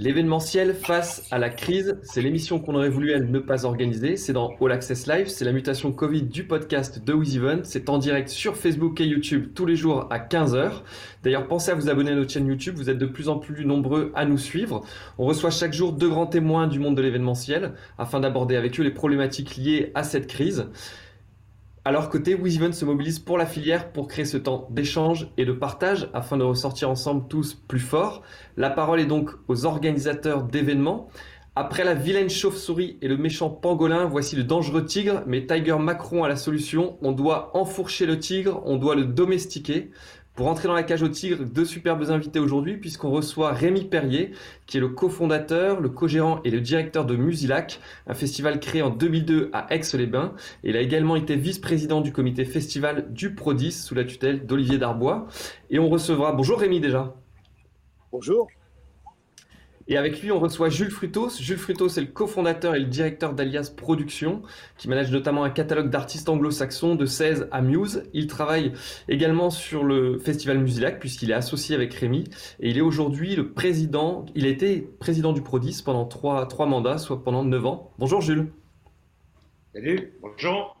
L'événementiel face à la crise, c'est l'émission qu'on aurait voulu elle ne pas organiser. C'est dans All Access Live, c'est la mutation Covid du podcast de WizEvent. C'est en direct sur Facebook et YouTube tous les jours à 15h. D'ailleurs, pensez à vous abonner à notre chaîne YouTube, vous êtes de plus en plus nombreux à nous suivre. On reçoit chaque jour deux grands témoins du monde de l'événementiel afin d'aborder avec eux les problématiques liées à cette crise. Leur côté, WizEvent se mobilise pour la filière pour créer ce temps d'échange et de partage afin de ressortir ensemble tous plus forts. La parole est donc aux organisateurs d'événements. Après la vilaine chauve-souris et le méchant pangolin, voici le dangereux tigre, mais Tiger Macron a la solution. On doit enfourcher le tigre, on doit le domestiquer. Pour entrer dans la cage au tigre, deux superbes invités aujourd'hui, puisqu'on reçoit Rémi Perrier, qui est le cofondateur, le co-gérant et le directeur de Musilac, un festival créé en 2002 à Aix-les-Bains. Il a également été vice-président du comité festival du Prodis sous la tutelle d'Olivier Darbois. Et on recevra, bonjour Rémi déjà. Bonjour. Et avec lui, on reçoit Jules Frutos. Jules Frutos est le cofondateur et le directeur d'Alias Productions, qui manage notamment un catalogue d'artistes anglo-saxons de 16 à Muse. Il travaille également sur le festival Musilac, puisqu'il est associé avec Rémi. Et il est aujourd'hui le président, il a été président du Prodis pendant trois, trois mandats, soit pendant 9 ans. Bonjour Jules. Salut, bonjour.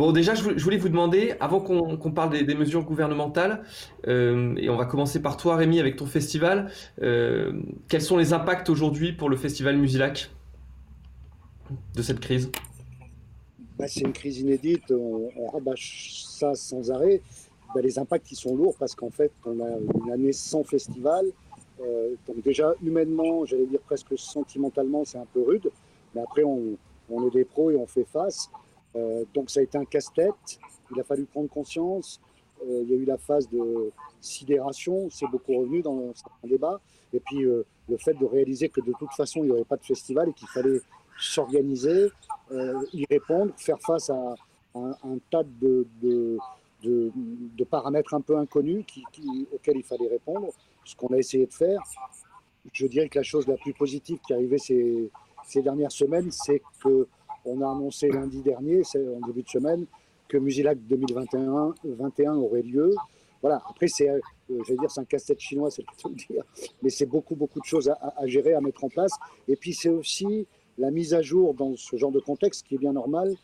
Bon, déjà, je voulais vous demander, avant qu'on parle des, mesures gouvernementales, euh, et on va commencer par toi, Rémi, avec ton festival, euh, quels sont les impacts aujourd'hui pour le festival Musilac de cette crise? Bah, C'est une crise inédite, on, rabâche ça sans arrêt. Bah, les impacts, ils sont lourds parce qu'en fait, on a une année sans festival. Euh, donc déjà, humainement, j'allais dire presque sentimentalement, c'est un peu rude. Mais après, on, on est des pros et on fait face. Euh, donc ça a été un casse-tête. Il a fallu prendre conscience. Euh, il y a eu la phase de sidération, c'est beaucoup revenu dans un débat. Et puis euh, le fait de réaliser que de toute façon il n'y aurait pas de festival et qu'il fallait s'organiser, y répondre, faire face à, un, tas de, paramètres un peu inconnus auxquels il fallait répondre, ce qu'on a essayé de faire. Je dirais que la chose la plus positive qui arrivée ces, ces dernières semaines, c'est que on a annoncé lundi dernier, c'est en début de semaine, que Musilac 2021 21 aurait lieu. Voilà, après, c'est, euh, je dire, c'est un casse-tête chinois, c'est le dire, mais c'est beaucoup, beaucoup de choses à, gérer, à mettre en place. Et puis, c'est aussi la mise à jour dans ce genre de contexte, qui est bien normal,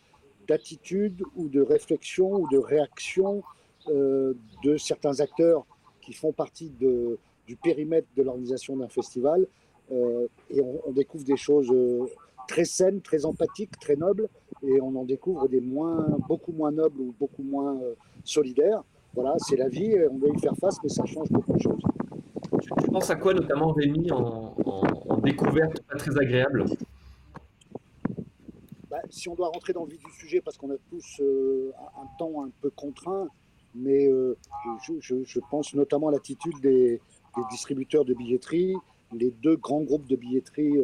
d'attitude ou de réflexion ou de réaction euh, de certains acteurs qui font partie du périmètre de l'organisation d'un festival. Euh, et on, découvre des choses très saine, très empathique, très noble, et on en découvre des moins, beaucoup moins nobles ou beaucoup moins euh, solidaires. Voilà, c'est la vie, on doit y faire face, mais ça change beaucoup de choses. Tu penses à quoi notamment, Rémi, en, découverte pas très agréable? Bah, Si on doit rentrer dans le vif du sujet, parce qu'on a tous euh, un temps un peu contraint, mais euh, je, pense notamment à l'attitude des, distributeurs de billetterie, les deux grands groupes de billetterie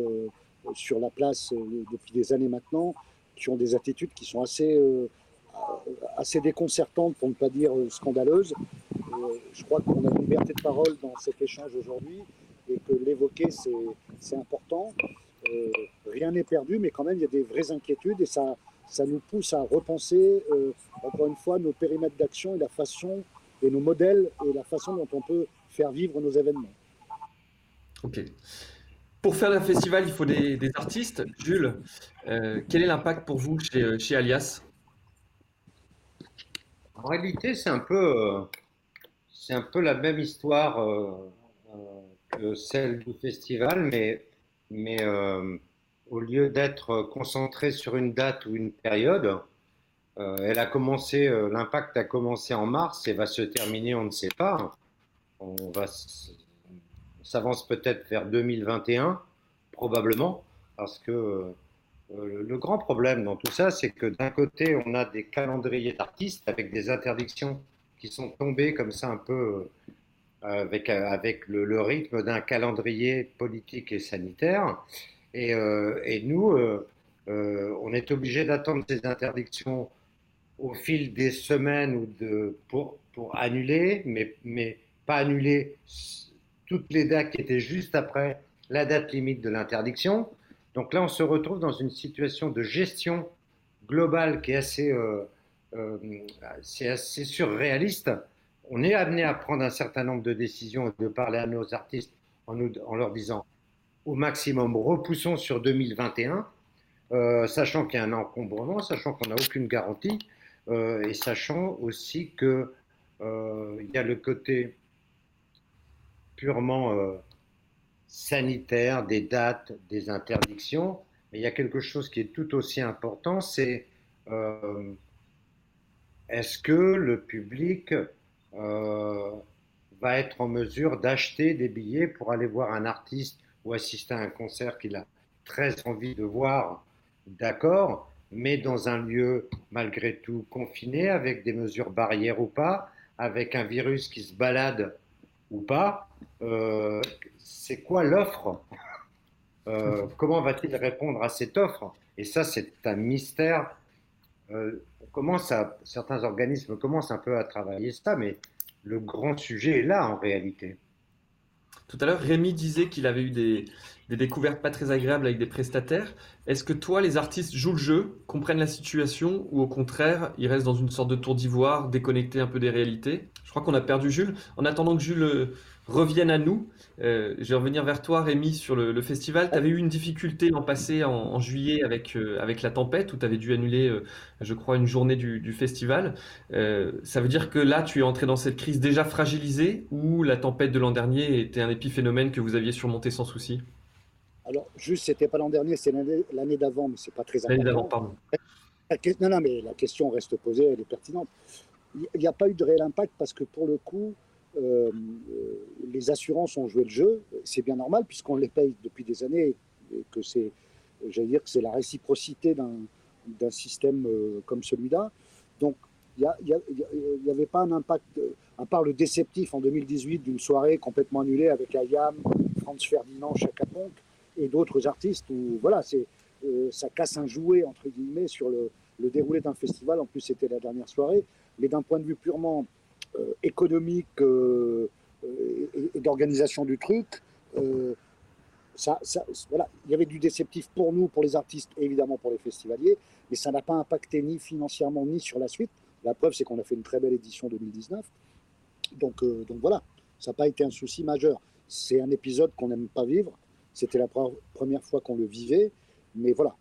sur la place euh, depuis des années maintenant, qui ont des attitudes qui sont assez, euh, assez déconcertantes, pour ne pas dire euh, scandaleuses. je crois qu'on a une liberté de parole dans cet échange aujourd'hui et que l'évoquer, c'est important. rien n'est perdu, mais quand même, il y a des vraies inquiétudes et ça, ça nous pousse à repenser, encore une fois, nos périmètres d'action et la façon et nos modèles et la façon dont on peut faire vivre nos événements. Ok. Pour faire un festival, il faut des, artistes. Jules, euh, quel est l'impact pour vous chez, euh, Alias? En réalité, c'est un peu, euh, un peu la même histoire que celle du festival, mais, mais au lieu d'être concentré sur une date ou une période, elle a commencé, l'impact a commencé en mars et va se terminer, on ne sait pas. On va s'avance peut-être vers 2021, probablement, parce que euh, le grand problème dans tout ça, c'est que d'un côté, on a des calendriers d'artistes avec des interdictions qui sont tombées comme ça un peu euh, avec, avec le, rythme d'un calendrier politique et sanitaire. Et, euh, et nous, on est obligé d'attendre ces interdictions au fil des semaines ou de, pour, pour annuler, mais, mais pas annuler toutes les dates qui étaient juste après la date limite de l'interdiction. Donc là, on se retrouve dans une situation de gestion globale qui est assez, euh, euh, assez surréaliste. On est amené à prendre un certain nombre de décisions et de parler à nos artistes en nous, en leur disant au maximum repoussons sur 2021, euh, sachant qu'il y a un encombrement, sachant qu'on n'a aucune garantie, et sachant aussi qu'il y a le côté purement sanitaire des dates, des interdictions, mais il y a quelque chose qui est tout aussi important, c'est est-ce que le public va être en mesure d'acheter des billets pour aller voir un artiste ou assister à un concert qu'il a très envie de voir, d'accord, mais dans un lieu malgré tout confiné, avec des mesures barrières ou pas, avec un virus qui se balade ou pas, euh, c'est quoi l'offre? Euh, Comment va-t-il répondre à cette offre? Et ça, c'est un mystère. Euh, certains organismes commencent un peu à travailler ça, mais le grand sujet est là en réalité. Tout à l'heure, Rémi disait qu'il avait eu des, découvertes pas très agréables avec des prestataires. Est-ce que toi, les artistes jouent le jeu, comprennent la situation, ou au contraire, ils restent dans une sorte de tour d'ivoire, déconnectés un peu des réalités? Je crois qu'on a perdu Jules. En attendant que Jules euh, revienne à nous, euh, je vais revenir vers toi, Rémi, sur le, festival. Tu avais eu une difficulté l'an passé, en, juillet, avec, euh, avec la tempête, où tu avais dû annuler, je crois, une journée du, festival. ça veut dire que là, tu es entré dans cette crise déjà fragilisée, ou la tempête de l'an dernier était un épiphénomène que vous aviez surmonté sans souci? Alors, juste, c'était pas l'an dernier, c'est l'année d'avant, mais c'est pas très important. L'année d'avant, pardon. Non, non, mais la question reste posée, elle est pertinente. Il n'y a pas eu de réel impact parce que pour le coup, euh, les assurances ont joué le jeu. C'est bien normal puisqu'on les paye depuis des années et que c'est, j'allais dire que c'est la réciprocité d'un système euh, comme celui-là. Donc, il n'y avait pas un impact, à part le déceptif en 2018 d'une soirée complètement annulée avec Ayam, Franz Ferdinand, Chaka Ponk et d'autres artistes où voilà, c'est, euh, ça casse un jouet entre guillemets sur le, déroulé d'un festival. En plus, c'était la dernière soirée. Mais d'un point de vue purement euh, économique euh, et, d'organisation du truc. Ça, voilà, il y avait du déceptif pour nous, pour les artistes et évidemment pour les festivaliers, mais ça n'a pas impacté ni financièrement ni sur la suite. La preuve, c'est qu'on a fait une très belle édition 2019. Donc, donc voilà, ça n'a pas été un souci majeur. C'est un épisode qu'on n'aime pas vivre. C'était la première fois qu'on le vivait, mais voilà,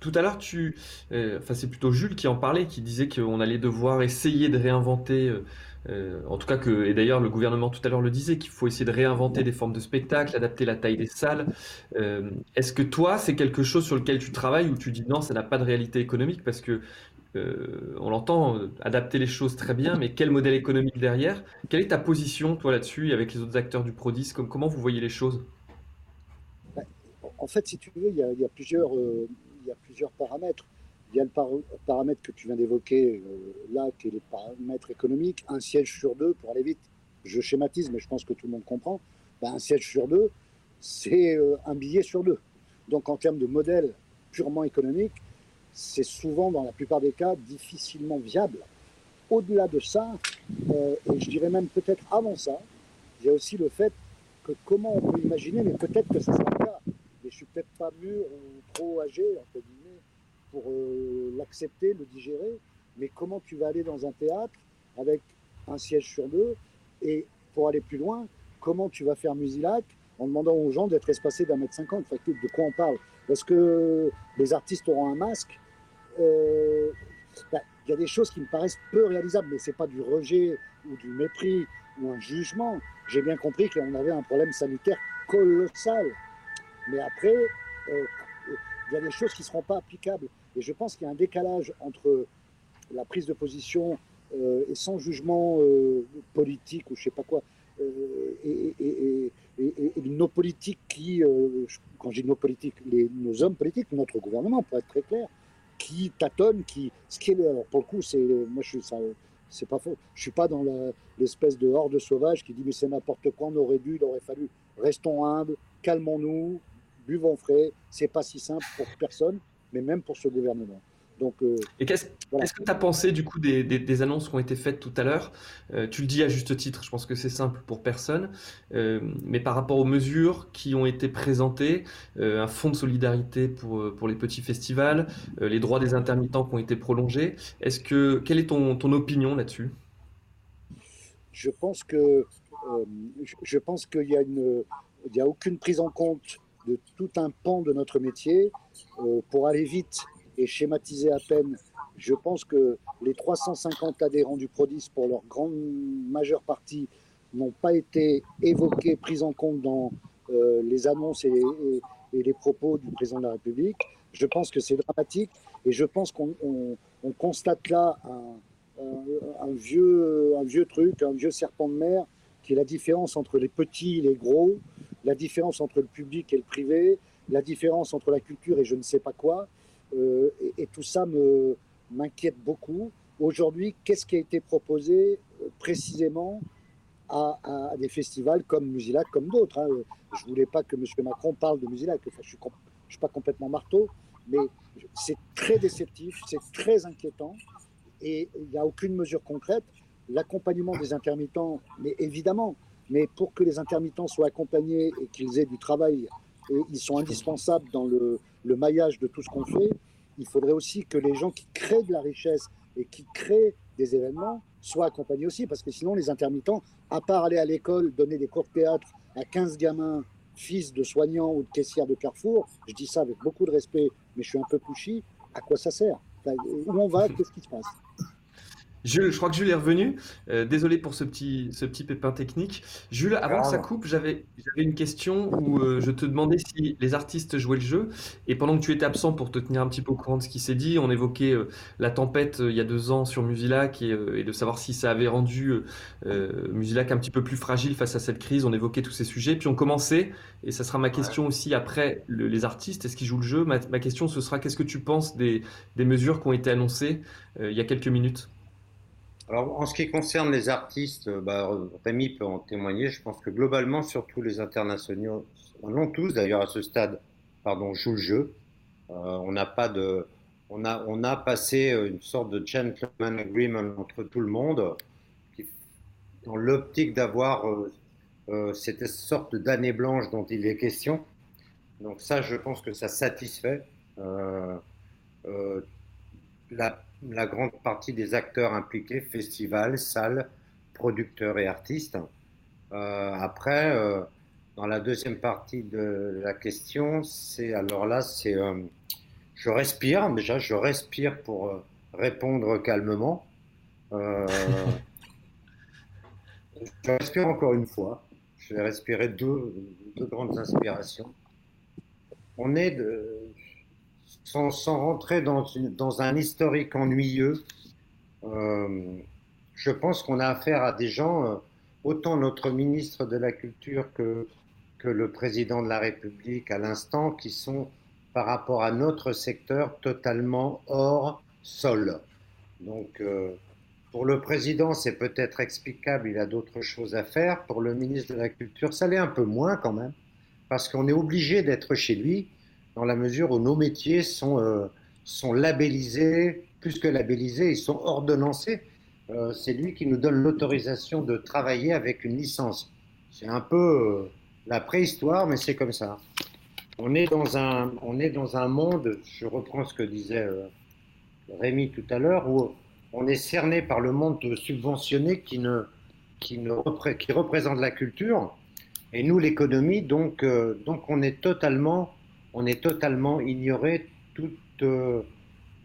tout à l'heure, tu, euh, enfin c'est plutôt Jules qui en parlait, qui disait qu'on allait devoir essayer de réinventer, euh, euh, en tout cas que, et d'ailleurs le gouvernement tout à l'heure le disait, qu'il faut essayer de réinventer des formes de spectacle, adapter la taille des salles. Est-ce que toi, c'est quelque chose sur lequel tu travailles ou tu dis non, ça n'a pas de réalité économique parce que on l'entend, adapter les choses très bien, mais quel modèle économique derrière? Quelle est ta position toi là-dessus avec les autres acteurs du Prodis? Comment vous voyez les choses? En fait, si tu veux, il y a, plusieurs il y a plusieurs paramètres. Il y a le paramètre que tu viens d'évoquer euh, là, qui est le paramètre économique, un siège sur deux, pour aller vite. Je schématise, mais je pense que tout le monde comprend. Ben, un siège sur deux, c'est euh, un billet sur deux. Donc en termes de modèle purement économique, c'est souvent, dans la plupart des cas, difficilement viable. Au-delà de ça, euh, et je dirais même peut-être avant ça, il y a aussi le fait que comment on peut imaginer, mais peut-être que ça sera le cas, mais je suis peut-être pas mûr ou trop âgé, entre guillemets, pour euh, l'accepter, le digérer. Mais comment tu vas aller dans un théâtre avec un siège sur deux et pour aller plus loin, comment tu vas faire Musilac en demandant aux gens d'être espacés d'un mètre cinquante? De quoi on parle? Est-ce que les artistes auront un masque euh, bah, Il y a des choses qui me paraissent peu réalisables, mais ce n'est pas du rejet ou du mépris ou un jugement. J'ai bien compris qu'on avait un problème sanitaire colossal. Mais après, euh, il y a des choses qui ne seront pas applicables. Et je pense qu'il y a un décalage entre la prise de position euh, et sans jugement politique ou je ne sais pas quoi, et, et, nos politiques qui, quand je dis nos politiques, les, nos hommes politiques, notre gouvernement, pour être très clair, qui tâtonnent, qui, ce qui est, pour le coup, c'est, moi je suis, c'est pas faux. Je suis pas dans l'espèce de horde sauvage qui dit mais c'est n'importe quoi, on aurait dû, il aurait fallu. Restons humbles, calmons-nous, buvons frais. C'est pas si simple pour personne, mais même pour ce gouvernement. Donc, euh, Et qu'est-ce que tu as pensé du coup des, annonces qui ont été faites tout à l'heure? Euh, Tu le dis à juste titre, je pense que c'est simple pour personne, euh, mais par rapport aux mesures qui ont été présentées, un fonds de solidarité pour, pour les petits festivals, les droits des intermittents qui ont été prolongés, est-ce que quelle est ton, ton opinion là-dessus? Je pense que je, pense qu'il y a une, il n'y a aucune prise en compte de tout un pan de notre métier. pour aller vite et schématiser à peine, je pense que les 350 adhérents du Prodis, pour leur grande majeure partie, n'ont pas été évoqués, pris en compte dans les annonces et, les propos du président de la République. Je pense que c'est dramatique et je pense qu'on constate là un vieux truc, un vieux serpent de mer qui est la différence entre les petits et les gros, la différence entre le public et le privé, la différence entre la culture et je ne sais pas quoi. Euh, et, tout ça m'inquiète beaucoup. Aujourd'hui, qu'est-ce qui a été proposé euh, précisément à, des festivals comme Musilac, comme d'autres hein. Je ne voulais pas que M. Macron parle de Musilac. Enfin, je ne suis, pas complètement marteau, mais c'est très déceptif, c'est très inquiétant et il n'y a aucune mesure concrète. L'accompagnement des intermittents, mais évidemment, mais pour que les intermittents soient accompagnés et qu'ils aient du travail, et ils sont indispensables dans le, le maillage de tout ce qu'on fait, il faudrait aussi que les gens qui créent de la richesse et qui créent des événements soient accompagnés aussi, parce que sinon les intermittents, à part aller à l'école, donner des cours de théâtre à 15 gamins, fils de soignants ou de caissières de Carrefour, je dis ça avec beaucoup de respect, mais je suis un peu pushy, à quoi ça sert? Où on va? Qu'est-ce qui se passe? Jules, je crois que Jules est revenu. Euh, désolé pour ce petit, ce petit pépin technique. Jules, avant que ça coupe, j'avais une question où euh, je te demandais si les artistes jouaient le jeu. Et pendant que tu étais absent pour te tenir un petit peu au courant de ce qui s'est dit, on évoquait euh, la tempête il y a deux ans sur Musilac et, et, de savoir si ça avait rendu Musilac un petit peu plus fragile face à cette crise. On évoquait tous ces sujets. Puis on commençait, et ça sera ma question aussi après les artistes, est-ce qu'ils jouent le jeu? Ma, ma, question, ce sera qu'est-ce que tu penses des, des mesures qui ont été annoncées il y a quelques minutes? Alors, en ce qui concerne les artistes, bah, Rémi peut en témoigner. Je pense que globalement, surtout les internationaux, non tous d'ailleurs à ce stade, pardon, jouent le jeu. Euh, on n'a pas de, on a, on a passé une sorte de gentleman agreement entre tout le monde, dans l'optique d'avoir euh, euh, cette sorte d'année blanche dont il est question. Donc ça, je pense que ça satisfait la la grande partie des acteurs impliqués, festivals, salles, producteurs et artistes. Euh, après, euh, dans la deuxième partie de la question, c'est alors là, c'est euh, je respire déjà, je respire pour répondre calmement. je respire encore une fois. Je vais respirer deux, deux grandes inspirations. On est de, sans, rentrer dans, un historique ennuyeux, euh, je pense qu'on a affaire à des gens, euh, autant notre ministre de la Culture que, que le président de la République à l'instant, qui sont par rapport à notre secteur totalement hors sol. Donc, euh, pour le président, c'est peut-être explicable, il a d'autres choses à faire. Pour le ministre de la Culture, ça l'est un peu moins quand même, parce qu'on est obligé d'être chez lui dans la mesure où nos métiers sont, euh, sont labellisés, plus que labellisés, ils sont ordonnancés. Euh, c'est lui qui nous donne l'autorisation de travailler avec une licence. C'est un peu euh, la préhistoire, mais c'est comme ça. On est, dans un, on est dans un monde, je reprends ce que disait Rémi tout à l'heure, où on est cerné par le monde subventionné qui, ne, qui, ne qui représente la culture, et nous l'économie, donc, donc on est totalement on est totalement ignoré toutes, euh,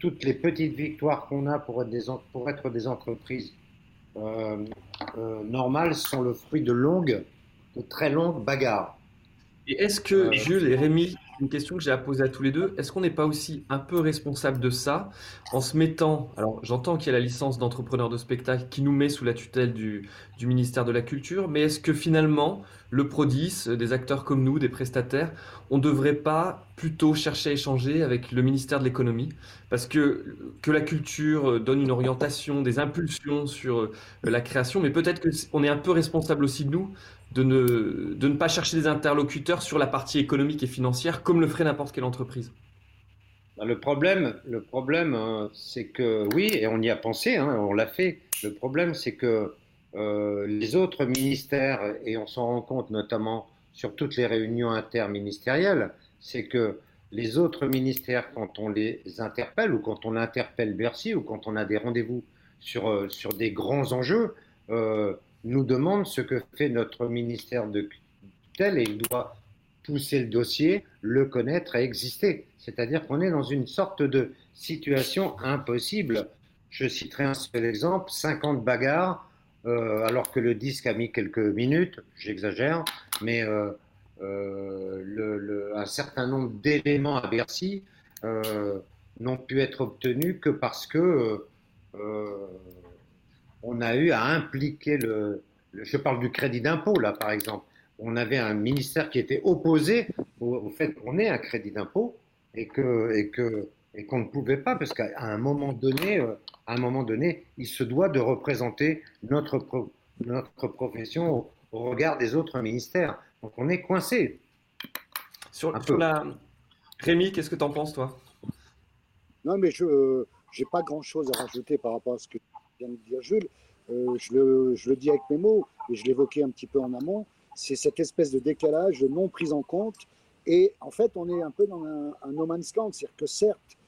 toutes les petites victoires qu'on a pour être des, pour être des entreprises euh, euh, normales sont le fruit de longues, de très longues bagarres. Et est-ce que Jules et Rémi une question que j'ai à poser à tous les deux. Est-ce qu'on n'est pas aussi un peu responsable de ça en se mettant, alors j'entends qu'il y a la licence d'entrepreneur de spectacle qui nous met sous la tutelle du, du ministère de la Culture, mais est-ce que finalement le Prodis, des acteurs comme nous, des prestataires, on ne devrait pas plutôt chercher à échanger avec le ministère de l'économie Parce que que la culture donne une orientation, des impulsions sur la création, mais peut-être qu'on est un peu responsable aussi de nous de ne, de ne pas chercher des interlocuteurs sur la partie économique et financière comme le ferait n'importe quelle entreprise bah, le problème, le problème hein, c'est que oui, et on y a pensé, hein, on l'a fait. Le problème, c'est que euh, les autres ministères, et on s'en rend compte notamment sur toutes les réunions interministérielles, c'est que les autres ministères, quand on les interpelle ou quand on interpelle Bercy ou quand on a des rendez-vous sur, euh, sur des grands enjeux, euh, nous demande ce que fait notre ministère de tutelle et il doit pousser le dossier, le connaître et exister. C'est-à-dire qu'on est dans une sorte de situation impossible. Je citerai un seul exemple, 50 bagarres, euh, alors que le disque a mis quelques minutes, j'exagère, mais euh, euh, un certain nombre d'éléments à Bercy n'ont pu être obtenus que parce que on a eu à impliquer le, je parle du crédit d'impôt là par exemple, on avait un ministère qui était opposé au, fait qu'on ait un crédit d'impôt et que et qu'on ne pouvait pas parce qu'à un moment donné, euh, à un moment donné, il se doit de représenter notre notre profession au, regard des autres ministères. Donc on est coincé. Sur, la Rémi, qu'est-ce que tu en penses toi? Non, mais je n'ai pas grand-chose à rajouter par rapport à ce que vient de dire Jules. Euh, je, le, je, le, dis avec mes mots et je l'évoquais un petit peu en amont c'est cette espèce de décalage non pris en compte. Et en fait, on est un peu dans un, no man's land. C'est-à-dire que certes,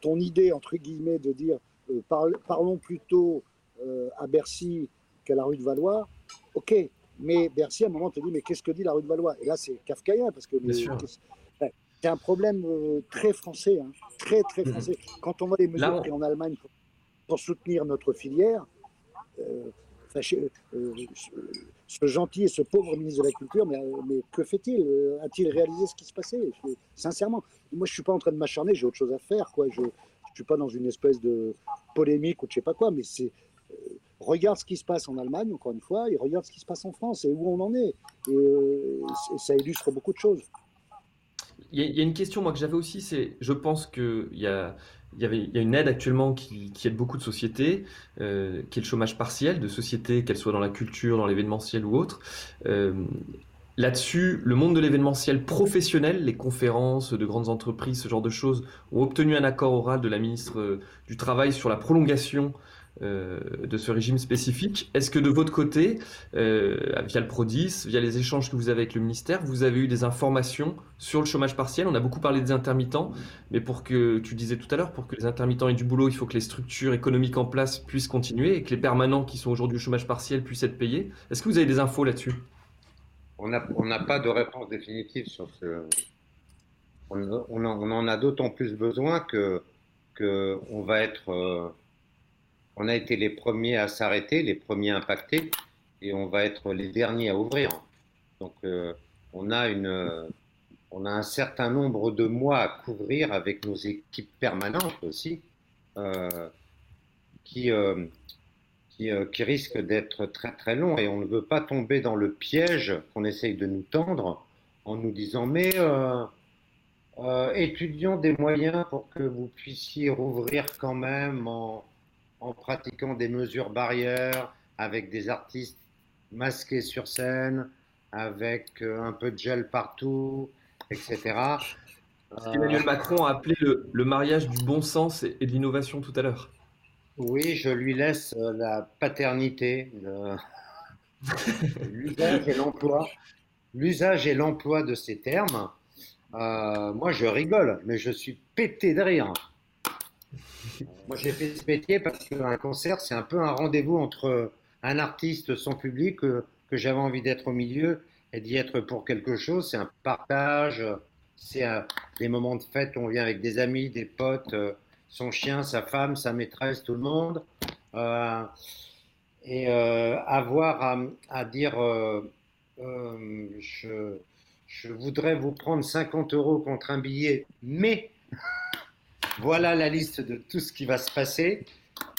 ton idée, entre guillemets, de dire euh, parlons plutôt à Bercy qu'à la rue de Valois, ok. Mais Bercy, à un moment, te dit mais qu'est-ce que dit la rue de Valois? Et là, c'est kafkaïen parce que c'est un problème très français, hein, très très mhm. français. Quand on voit les mesures prises en Allemagne pour, soutenir notre filière, euh, ce gentil et ce pauvre ministre de la Culture, mais, que fait-il? Euh, A-t-il réalisé ce qui se passait? Sincèrement, moi je suis pas en train de m'acharner, j'ai autre chose à faire. Quoi. Je ne suis pas dans une espèce de polémique ou je sais pas quoi, mais c'est euh, regarde ce qui se passe en Allemagne, encore une fois, et regarde ce qui se passe en France et où on en est. Et, ça illustre beaucoup de choses. Il y, a une question moi que j'avais aussi, c'est, je pense qu'il y a il y, avait, il a une aide actuellement qui, aide beaucoup de sociétés, euh, qui est le chômage partiel de sociétés, qu'elles soient dans la culture, dans l'événementiel ou autre. Euh, là-dessus, le monde de l'événementiel professionnel, les conférences de grandes entreprises, ce genre de choses, ont obtenu un accord oral de la ministre euh, du Travail sur la prolongation euh, de ce régime spécifique. Est-ce que de votre côté, euh, via le PRODIS, via les échanges que vous avez avec le ministère, vous avez eu des informations sur le chômage partiel? On a beaucoup parlé des intermittents, mais pour que, tu disais tout à l'heure, pour que les intermittents aient du boulot, il faut que les structures économiques en place puissent continuer et que les permanents qui sont aujourd'hui au chômage partiel puissent être payés. Est-ce que vous avez des infos là-dessus? On n'a pas de réponse définitive sur ce. On, en, a d'autant plus besoin que, que on va être. Euh, on a été les premiers à s'arrêter, les premiers impactés, et on va être les derniers à ouvrir. Donc, euh, on, a une, on a un certain nombre de mois à couvrir avec nos équipes permanentes aussi, euh, qui, euh, qui, qui, risquent d'être très très longs. Et on ne veut pas tomber dans le piège qu'on essaye de nous tendre en nous disant mais étudions des moyens pour que vous puissiez rouvrir quand même en en pratiquant des mesures barrières, avec des artistes masqués sur scène, avec euh, un peu de gel partout, etc. Emmanuel Macron a appelé le, mariage du bon sens et, de l'innovation tout à l'heure. Oui, je lui laisse euh, la paternité, l'usage et l'emploi, l'usage et l'emploi de ces termes. Euh, moi, je rigole, mais je suis pété de rire. J'ai fait ce métier parce qu'un concert, c'est un peu un rendez-vous entre un artiste, son public, que, j'avais envie d'être au milieu et d'y être pour quelque chose. C'est un partage, c'est des moments de fête où on vient avec des amis, des potes, euh, son chien, sa femme, sa maîtresse, tout le monde. Euh, et euh, avoir à, dire je voudrais vous prendre 50 euros contre un billet, mais voilà la liste de tout ce qui va se passer.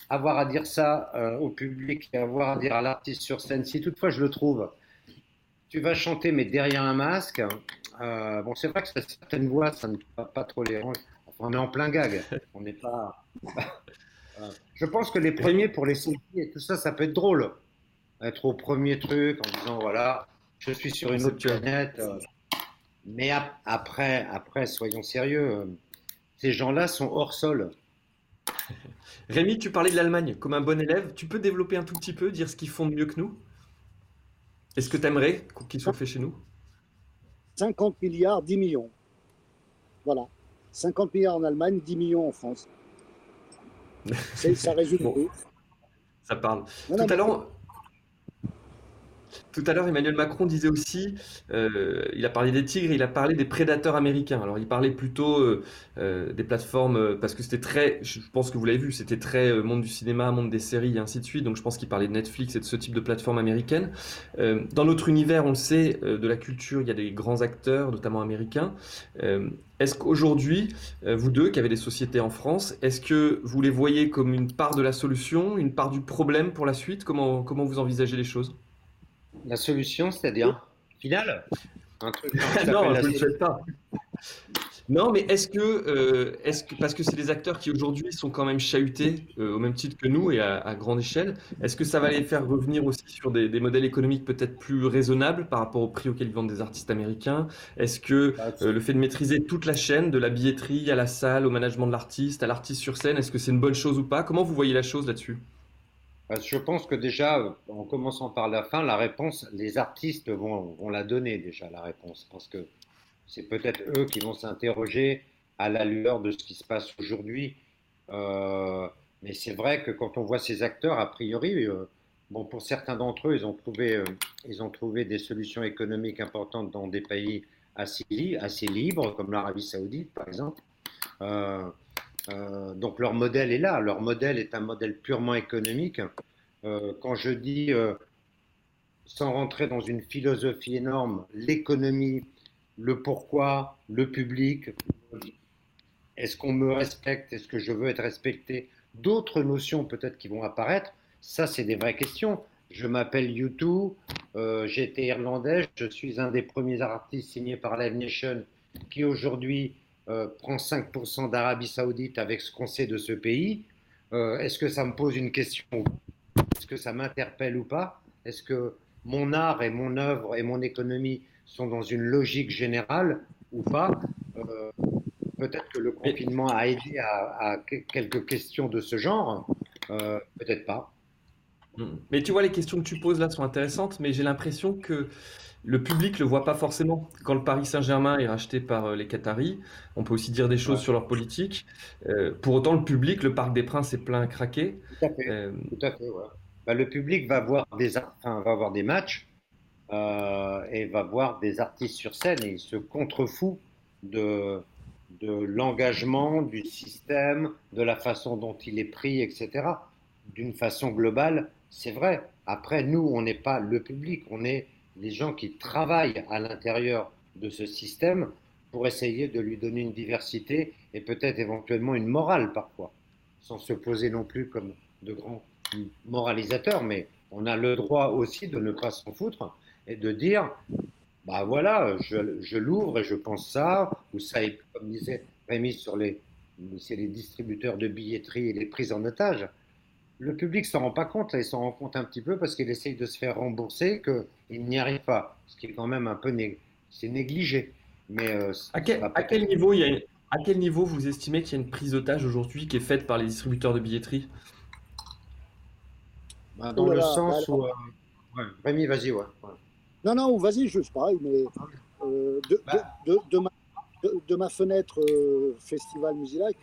Avoir à dire ça euh, au public et avoir à dire à l'artiste sur scène, si toutefois je le trouve, tu vas chanter mais derrière un masque. Euh, bon, c'est vrai que certaines voix, ça ne va pas trop les ranger. on est en plein gag. On n'est pas. Euh, je pense que les premiers pour les selfies et tout ça, ça peut être drôle. Être au premier truc en disant voilà, je suis sur une autre planète. mais après, après, soyons sérieux ces gens-là sont hors sol. Rémi, tu parlais de l'Allemagne comme un bon élève. Tu peux développer un tout petit peu, dire ce qu'ils font de mieux que nous? Est-ce que tu aimerais qu'ils soient faits chez nous? 50 milliards, 10 millions. Voilà. 50 milliards en Allemagne, 10 millions en France. ça résume Ça parle. tout à l'heure, tout à l'heure, Emmanuel Macron disait aussi, euh, il a parlé des tigres, il a parlé des prédateurs américains. Alors, il parlait plutôt euh, euh, des plateformes, parce que c'était très, je pense que vous l'avez vu, c'était très monde du cinéma, monde des séries et ainsi de suite. Donc, je pense qu'il parlait de Netflix et de ce type de plateforme américaine. dans notre univers, on le sait, de la culture, il y a des grands acteurs, notamment américains. est-ce qu'aujourd'hui, vous deux qui avez des sociétés en France, est-ce que vous les voyez comme une part de la solution, une part du problème pour la suite? Comment, comment vous envisagez les choses? La solution, c'est-à-dire finale. Un truc Non, je ne le souhaite pas. Non, mais est-ce que, euh, est que, parce que c'est des acteurs qui aujourd'hui sont quand même chahutés euh, au même titre que nous et à, grande échelle, est-ce que ça va les faire revenir aussi sur des, modèles économiques peut-être plus raisonnables par rapport au prix auquel ils vendent des artistes américains? Est-ce que bah, euh, le fait de maîtriser toute la chaîne, de la billetterie à la salle, au management de l'artiste, à l'artiste sur scène, est-ce que c'est une bonne chose ou pas? Comment vous voyez la chose là-dessus? Je pense que déjà, en commençant par la fin, la réponse, les artistes vont, vont la donner déjà, la réponse, parce que c'est peut-être eux qui vont s'interroger à la lueur de ce qui se passe aujourd'hui. Euh, mais c'est vrai que quand on voit ces acteurs, a priori, euh, bon, pour certains d'entre eux, ils ont, trouvé, euh, ils ont trouvé des solutions économiques importantes dans des pays assez, assez libres, comme l'Arabie saoudite, par exemple. Euh, donc leur modèle est là, leur modèle est un modèle purement économique. Euh, quand je dis, euh, sans rentrer dans une philosophie énorme, l'économie, le pourquoi, le public, est-ce qu'on me respecte, est-ce que je veux être respecté, d'autres notions peut-être qui vont apparaître, ça c'est des vraies questions. Je m'appelle YouTube, j'étais irlandais, je suis un des premiers artistes signés par Live Nation qui aujourd'hui euh, prend 5% d'Arabie Saoudite avec ce qu'on sait de ce pays, euh, est-ce que ça me pose une question Est-ce que ça m'interpelle ou pas? Est-ce que mon art et mon œuvre et mon économie sont dans une logique générale ou pas? Euh, Peut-être que le confinement a aidé à, quelques questions de ce genre, peut-être pas. Mais tu vois, les questions que tu poses là sont intéressantes, mais j'ai l'impression que le public le voit pas forcément. Quand le Paris Saint-Germain est racheté par euh, les Qataris, on peut aussi dire des choses sur leur politique. Euh, pour autant, le public, le Parc des Princes est plein à craquer. Tout à fait. Euh, bah, le public va voir des, va voir des matchs et va voir des artistes sur scène et il se contrefout de, de l'engagement, du système, de la façon dont il est pris, etc. D'une façon globale, c'est vrai. Après, nous, on n'est pas le public, on est les gens qui travaillent à l'intérieur de ce système pour essayer de lui donner une diversité et peut-être éventuellement une morale parfois, sans se poser non plus comme de grands moralisateurs, mais on a le droit aussi de ne pas s'en foutre et de dire, bah voilà, je, l'ouvre et je pense ça, ou ça est, comme disait Rémi, sur c'est les distributeurs de billetterie et les prises en otage le public s'en rend pas compte, là, il s'en rend compte un petit peu parce qu'il essaye de se faire rembourser, qu'il n'y arrive pas, ce qui est quand même un peu c'est négligé. Mais euh, à, quel, niveau il y a à quel niveau vous estimez qu'il y a une prise d'otage aujourd'hui qui est faite par les distributeurs de billetterie? Bah, Dans le sens où. Euh, Rémi, vas-y, ouais. Non, non, vas-y, je pareil, mais euh, bah. de, ma, fenêtre Festival Musilac,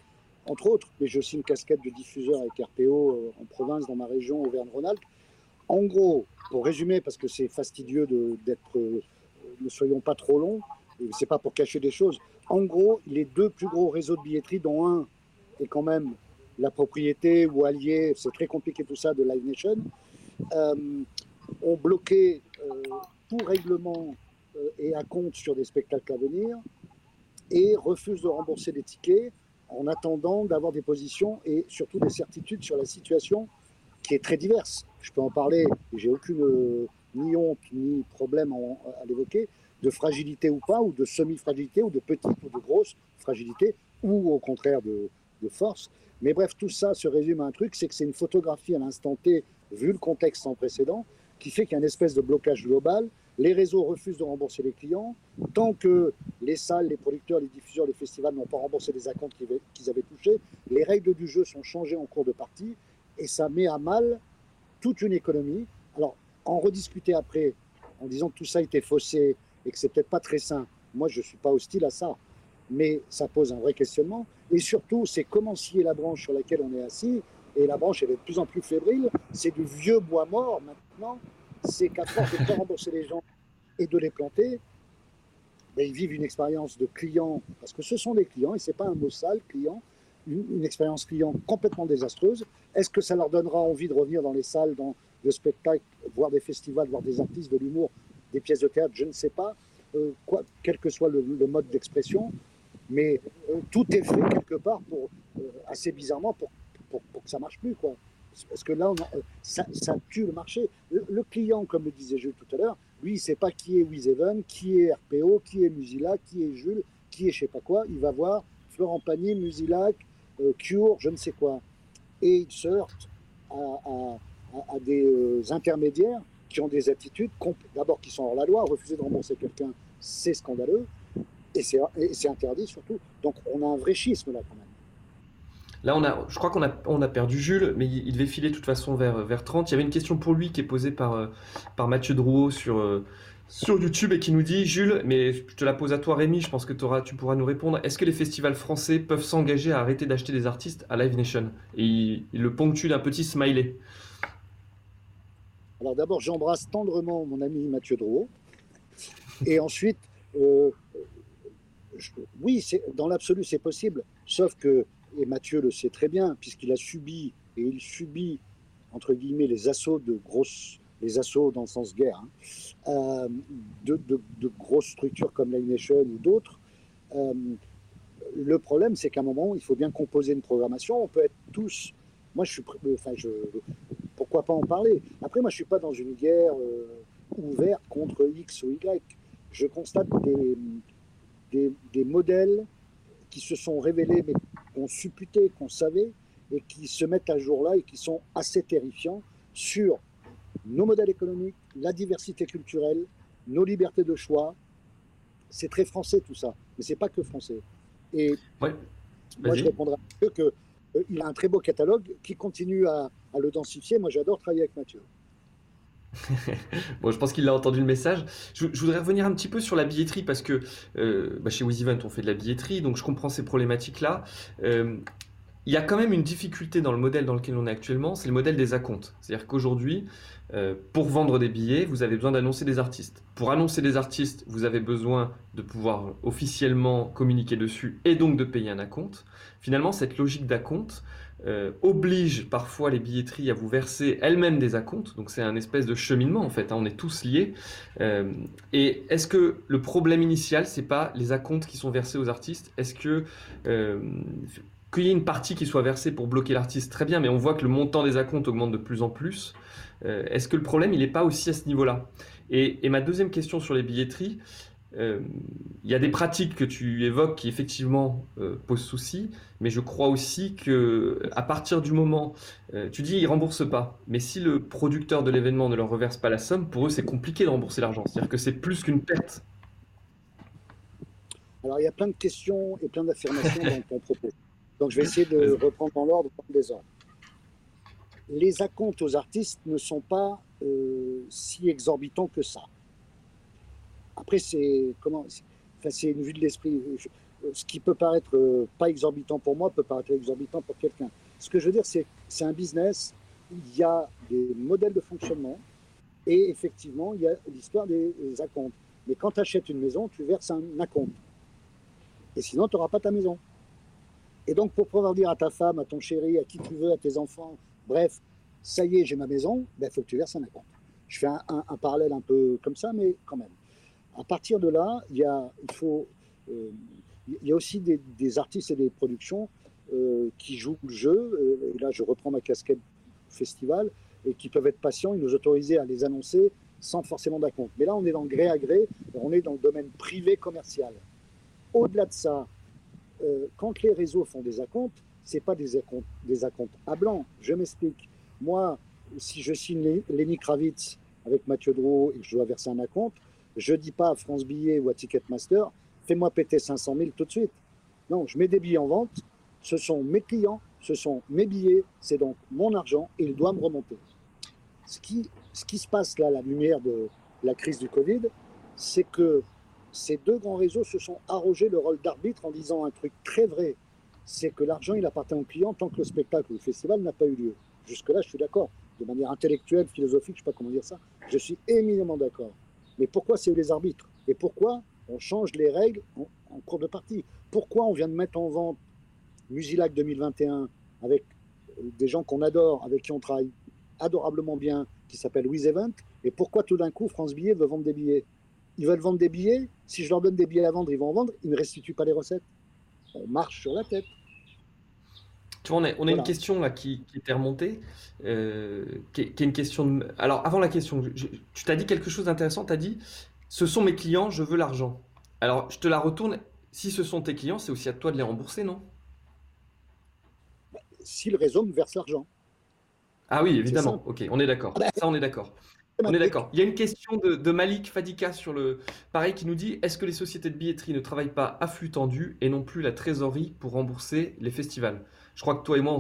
entre autres, mais j'ai aussi une casquette de diffuseur avec RPO euh, en province, dans ma région, Auvergne-Rhône-Alpes. En gros, pour résumer, parce que c'est fastidieux d'être, euh, ne soyons pas trop longs, c'est pas pour cacher des choses. En gros, les deux plus gros réseaux de billetterie, dont un est quand même la propriété ou allié, c'est très compliqué tout ça, de Live Nation, euh, ont bloqué tout règlement et à compte sur des spectacles à venir et refusent de rembourser des tickets en attendant d'avoir des positions et surtout des certitudes sur la situation qui est très diverse. Je peux en parler, j'ai aucune euh, ni honte ni problème à, l'évoquer, de fragilité ou pas, ou de semi-fragilité, ou de petite ou de grosse fragilité, ou au contraire de, de force. Mais bref, tout ça se résume à un truc, c'est que c'est une photographie à l'instant T, vu le contexte sans précédent, qui fait qu'il y a une espèce de blocage global les réseaux refusent de rembourser les clients. Tant que les salles, les producteurs, les diffuseurs, les festivals n'ont pas remboursé les acomptes qu'ils avaient touchés, les règles du jeu sont changées en cours de partie et ça met à mal toute une économie. Alors, en rediscuter après, en disant que tout ça était faussé et que c'est peut-être pas très sain, moi je ne suis pas hostile à ça, mais ça pose un vrai questionnement. Et surtout, c'est comment scier la branche sur laquelle on est assis. Et la branche, elle est de plus en plus fébrile. C'est du vieux bois mort maintenant c'est qu'à force de pas rembourser les gens et de les planter, ben, ils vivent une expérience de client, parce que ce sont des clients, et ce n'est pas un mot sale, client, une, expérience client complètement désastreuse. Est-ce que ça leur donnera envie de revenir dans les salles dans, de spectacle, voir des festivals, voir des artistes, de l'humour, des pièces de théâtre Je ne sais pas, euh, quoi, quel que soit le, mode d'expression, mais euh, tout est fait quelque part pour, euh, assez bizarrement pour, pour, pour, que ça marche plus. Quoi. Parce que là, on ça, tue le marché. Le, client, comme le disait Jules tout à l'heure, lui, il ne sait pas qui est Wiseven, qui est RPO, qui est Musila, qui est Jules, qui est je ne sais pas quoi. Il va voir Florent Pagny, Musilac, euh, Cure, je ne sais quoi. Et il se heurte à, des euh, intermédiaires qui ont des attitudes, d'abord qui sont hors la loi. Refuser de rembourser quelqu'un, c'est scandaleux. Et c'est interdit surtout. Donc on a un vrai schisme là quand même. Là, on a, je crois qu'on a, on a perdu Jules, mais il, devait filer de toute façon vers, vers 30. Il y avait une question pour lui qui est posée par, euh, par Mathieu Drouot sur, euh, sur YouTube et qui nous dit Jules, mais je te la pose à toi, Rémi, je pense que tu pourras nous répondre. Est-ce que les festivals français peuvent s'engager à arrêter d'acheter des artistes à Live Nation? Et il, le ponctue d'un petit smiley. Alors d'abord, j'embrasse tendrement mon ami Mathieu Drouot. Et ensuite, euh, oui, dans l'absolu, c'est possible. Sauf que et Mathieu le sait très bien, puisqu'il a subi, et il subit, entre guillemets, les assauts de grosses, les assauts dans le sens guerre, hein, euh, de, grosses structures comme Nation ou d'autres. Euh, le problème, c'est qu'à un moment, il faut bien composer une programmation. On peut être tous. Moi, je suis. Enfin, je, pourquoi pas en parler? Après, moi, je suis pas dans une guerre euh, ouverte contre X ou Y. Je constate des, des, des modèles qui se sont révélés, mais qu'on supputait, qu'on savait, et qui se mettent à jour là et qui sont assez terrifiants sur nos modèles économiques, la diversité culturelle, nos libertés de choix. C'est très français tout ça, mais c'est pas que français. Et moi, je répondrai à Mathieu qu'il euh, a un très beau catalogue qui continue à, le densifier. Moi, j'adore travailler avec Mathieu. bon, je pense qu'il a entendu le message. Je, voudrais revenir un petit peu sur la billetterie parce que euh, bah, chez WizEvent, on fait de la billetterie, donc je comprends ces problématiques-là. Euh, il y a quand même une difficulté dans le modèle dans lequel on est actuellement, c'est le modèle des acomptes. C'est-à-dire qu'aujourd'hui, euh, pour vendre des billets, vous avez besoin d'annoncer des artistes. Pour annoncer des artistes, vous avez besoin de pouvoir officiellement communiquer dessus et donc de payer un acompte. Finalement, cette logique d'acompte, euh, oblige parfois les billetteries à vous verser elles-mêmes des acomptes. Donc c'est un espèce de cheminement en fait. Hein, on est tous liés. Euh, et est-ce que le problème initial, c'est pas les acomptes qui sont versés aux artistes? Est-ce que euh, qu'il y ait une partie qui soit versée pour bloquer l'artiste, très bien, mais on voit que le montant des acomptes augmente de plus en plus. Est-ce que le problème, il n'est pas aussi à ce niveau-là? Et, ma deuxième question sur les billetteries, euh, il y a des pratiques que tu évoques qui effectivement euh, posent souci, mais je crois aussi que à partir du moment, euh, tu dis ils remboursent pas, mais si le producteur de l'événement ne leur reverse pas la somme, pour eux c'est compliqué de rembourser l'argent, c'est-à-dire que c'est plus qu'une perte. Alors il y a plein de questions et plein d'affirmations dans ton propos, donc je vais essayer de reprendre dans l'ordre, des ordres. Les acomptes aux artistes ne sont pas si exorbitants que ça. Après, c'est comment c'est une vue de l'esprit. Ce qui peut paraître euh, pas exorbitant pour moi peut paraître exorbitant pour quelqu'un. Ce que je veux dire, c'est c'est un business. Il y a des modèles de fonctionnement et effectivement, il y a l'histoire des, acomptes. Mais quand tu achètes une maison, tu verses un acompte. Et sinon, tu n'auras pas ta maison. Et donc, pour pouvoir dire à ta femme, à ton chéri, à qui tu veux, à tes enfants, bref, ça y est, j'ai ma maison, il ben, faut que tu verses un acompte. Je fais un, parallèle un peu comme ça, mais quand même. À partir de là, il y a, il faut, euh, il y a aussi des, artistes et des productions euh, qui jouent le jeu. Euh, et là, je reprends ma casquette festival et qui peuvent être patients et nous autoriser à les annoncer sans forcément d'acompte. Mais là, on est dans gré à gré, on est dans le domaine privé commercial. Au-delà de ça, quand les réseaux font des acomptes, c'est pas des acomptes, des à blanc. Je m'explique. Moi, si je signe Lenny Kravitz avec Mathieu Drouot et que je dois verser un acompte, je dis pas à France Billet ou à Ticketmaster, fais-moi péter 500 000 tout de suite. Non, je mets des billets en vente, ce sont mes clients, ce sont mes billets, c'est donc mon argent et il doit me remonter. Ce qui, se passe là, à la lumière de la crise du Covid, c'est que ces deux grands réseaux se sont arrogés le rôle d'arbitre en disant un truc très vrai, c'est que l'argent, il appartient au client tant que le spectacle ou le festival n'a pas eu lieu. Jusque-là, je suis d'accord. De manière intellectuelle, philosophique, je ne sais pas comment dire ça, Je suis éminemment d'accord. Mais pourquoi c'est les arbitres? Et pourquoi on change les règles en, cours de partie? Pourquoi on vient de mettre en vente Musilac 2021 avec des gens qu'on adore, avec qui on travaille adorablement bien, qui s'appelle Wiz Event? Et pourquoi tout d'un coup France Billets veut vendre des billets? Ils veulent vendre des billets. Si je leur donne des billets à vendre, ils vont en vendre. Ils ne restituent pas les recettes. On marche sur la tête. Tu vois, on a, une question là qui, était remontée, euh, qui, est, une question. De... Alors, avant la question, tu t'as dit quelque chose d'intéressant. Tu as dit Ce sont mes clients, je veux l'argent. Alors, je te la retourne. Si ce sont tes clients, c'est aussi à toi de les rembourser, non? Si le réseau me verse l'argent. Ah oui, évidemment. Ok, on est d'accord. Ah bah, ça, on est d'accord. On est d'accord. Il y a une question de, Malik Fadika sur le pareil qui nous dit est-ce que les sociétés de billetterie ne travaillent pas à flux tendu et non plus la trésorerie pour rembourser les festivals? Je crois que toi et moi,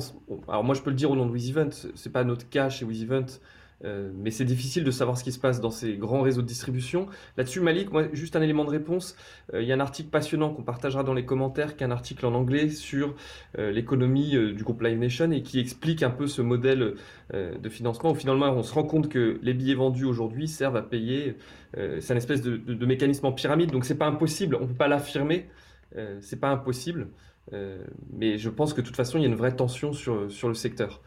alors moi je peux le dire au nom de WizEvent, c'est pas notre cas chez WizEvent, euh, mais c'est difficile de savoir ce qui se passe dans ces grands réseaux de distribution. Là-dessus, Malik, moi, juste un élément de réponse. Euh, il y a un article passionnant qu'on partagera dans les commentaires, qui est un article en anglais sur euh, l'économie du groupe Live Nation et qui explique un peu ce modèle de financement où finalement on se rend compte que les billets vendus aujourd'hui servent à payer. c'est un espèce de, de, mécanisme en pyramide, donc c'est pas impossible. On peut pas l'affirmer. c'est pas impossible. Mais je pense que de toute façon, il y a une vraie tension sur, sur le secteur.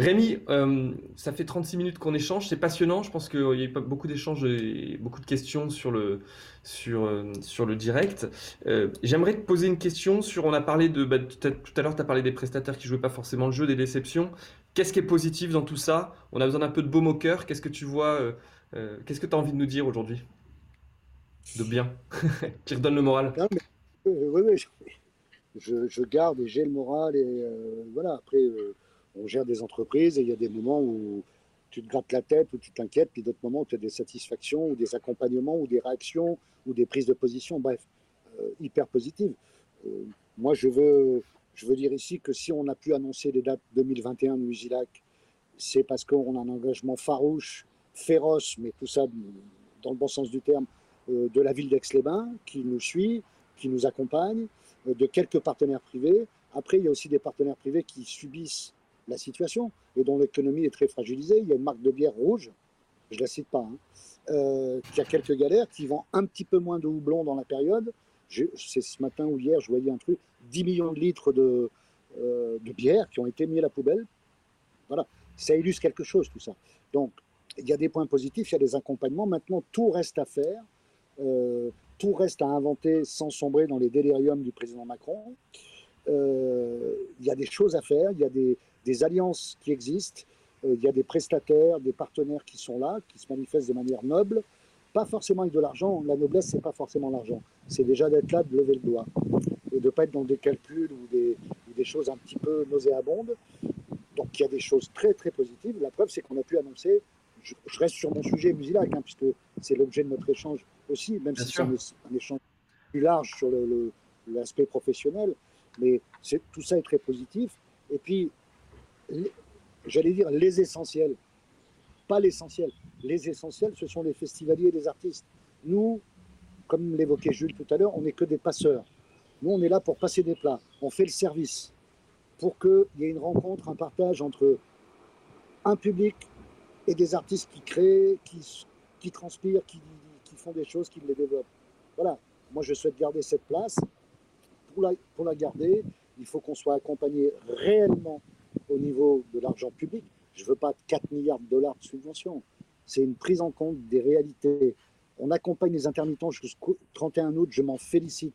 Rémi, euh, ça fait 36 minutes qu'on échange, c'est passionnant. Je pense qu'il y a eu beaucoup d'échanges et beaucoup de questions sur le, sur, euh, sur le direct. Euh, j'aimerais te poser une question sur, on a parlé de, bah, tout à, l'heure, tu as parlé des prestataires qui jouaient pas forcément le jeu, des déceptions. Qu'est-ce qui est positif dans tout ça? On a besoin d'un peu de baume au cœur. Qu'est-ce que tu vois Qu'est-ce que tu as envie de nous dire aujourd'hui? De bien, qui redonne le moral je, garde et j'ai le moral. Et voilà, après on gère des entreprises et il y a des moments où tu te grattes la tête, où tu t'inquiètes, puis d'autres moments où tu as des satisfactions ou des accompagnements ou des réactions ou des prises de position, bref, euh, hyper positives. Euh, moi, je veux, je veux dire ici que si on a pu annoncer les dates 2021 de Musilac, c'est parce qu'on a un engagement farouche, féroce, mais tout ça dans le bon sens du terme, euh, de la ville d'Aix-les-Bains qui nous suit, qui nous accompagne, de quelques partenaires privés. Après, il y a aussi des partenaires privés qui subissent la situation et dont l'économie est très fragilisée. Il y a une marque de bière rouge, je ne la cite pas, hein, euh, qui a quelques galères, qui vend un petit peu moins de houblon dans la période. C'est ce matin ou hier, je voyais un truc, 10 millions de litres de, euh, de bière qui ont été mis à la poubelle. Voilà, ça illustre quelque chose tout ça. Donc, il y a des points positifs, il y a des accompagnements. Maintenant, tout reste à faire. Euh, tout reste à inventer sans sombrer dans les déliriums du président Macron. il y a des choses à faire, il y a des, alliances qui existent, euh, il y a des prestataires, des partenaires qui sont là, qui se manifestent de manière noble, pas forcément avec de l'argent. La noblesse, c'est pas forcément l'argent. C'est déjà d'être là, de lever le doigt et de pas être dans des calculs ou des, des choses un petit peu nauséabondes. Donc il y a des choses très très positives. La preuve, c'est qu'on a pu annoncer. Je, reste sur mon sujet Musilac, hein, puisque c'est l'objet de notre échange aussi, même si c'est un, échange plus large sur l'aspect professionnel. Mais tout ça est très positif. Et puis, j'allais dire les essentiels, pas l'essentiel. Les essentiels, ce sont les festivaliers et les artistes. Nous, comme l'évoquait Jules tout à l'heure, on n'est que des passeurs. Nous, on est là pour passer des plats. On fait le service pour qu'il y ait une rencontre, un partage entre un public et des artistes qui créent, qui, qui transpirent, qui, qui font des choses, qui les développent. Voilà, moi je souhaite garder cette place. Pour la, garder, il faut qu'on soit accompagné réellement au niveau de l'argent public. Je ne veux pas 4 milliards de dollars de subventions. C'est une prise en compte des réalités. On accompagne les intermittents jusqu'au 31 août, je m'en félicite.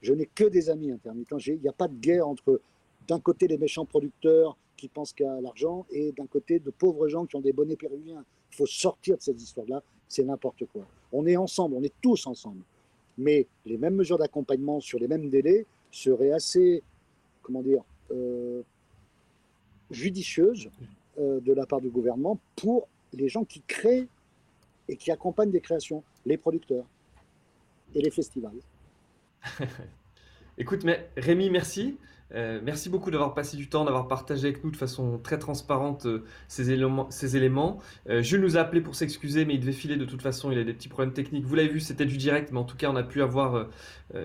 Je n'ai que des amis intermittents. Il n'y a pas de guerre entre, d'un côté, les méchants producteurs qui pensent qu'à l'argent et d'un côté, de pauvres gens qui ont des bonnets péruviens. Il faut sortir de cette histoire-là. C'est n'importe quoi. On est ensemble, on est tous ensemble. Mais les mêmes mesures d'accompagnement sur les mêmes délais seraient assez, comment dire, euh, judicieuse euh, de la part du gouvernement pour les gens qui créent et qui accompagnent des créations, les producteurs et les festivals. Écoute, mais Rémi, merci. Euh, merci beaucoup d'avoir passé du temps, d'avoir partagé avec nous de façon très transparente euh, ces éléments. Euh, Jules nous a appelé pour s'excuser, mais il devait filer de toute façon. Il a des petits problèmes techniques. Vous l'avez vu, c'était du direct, mais en tout cas, on a pu avoir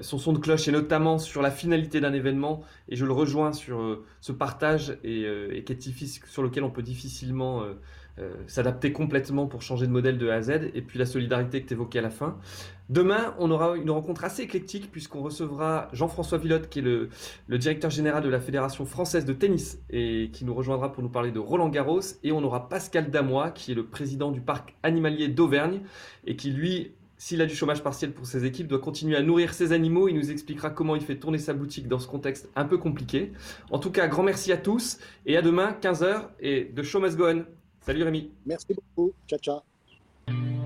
son son de cloche et notamment sur la finalité d'un événement. Et je le rejoins sur ce partage et, et sur lequel on peut difficilement s'adapter complètement pour changer de modèle de A à Z, et puis la solidarité que tu évoquais à la fin. Demain, on aura une rencontre assez éclectique puisqu'on recevra Jean-François Villotte, qui est le, directeur général de la Fédération française de tennis et qui nous rejoindra pour nous parler de Roland Garros. Et on aura Pascal Damois, qui est le président du parc animalier d'Auvergne et qui, lui, s'il a du chômage partiel pour ses équipes, doit continuer à nourrir ses animaux. Il nous expliquera comment il fait tourner sa boutique dans ce contexte un peu compliqué. En tout cas, grand merci à tous et à demain, 15h et de Show Must Go. Salut Rémi. Merci beaucoup. Ciao, ciao.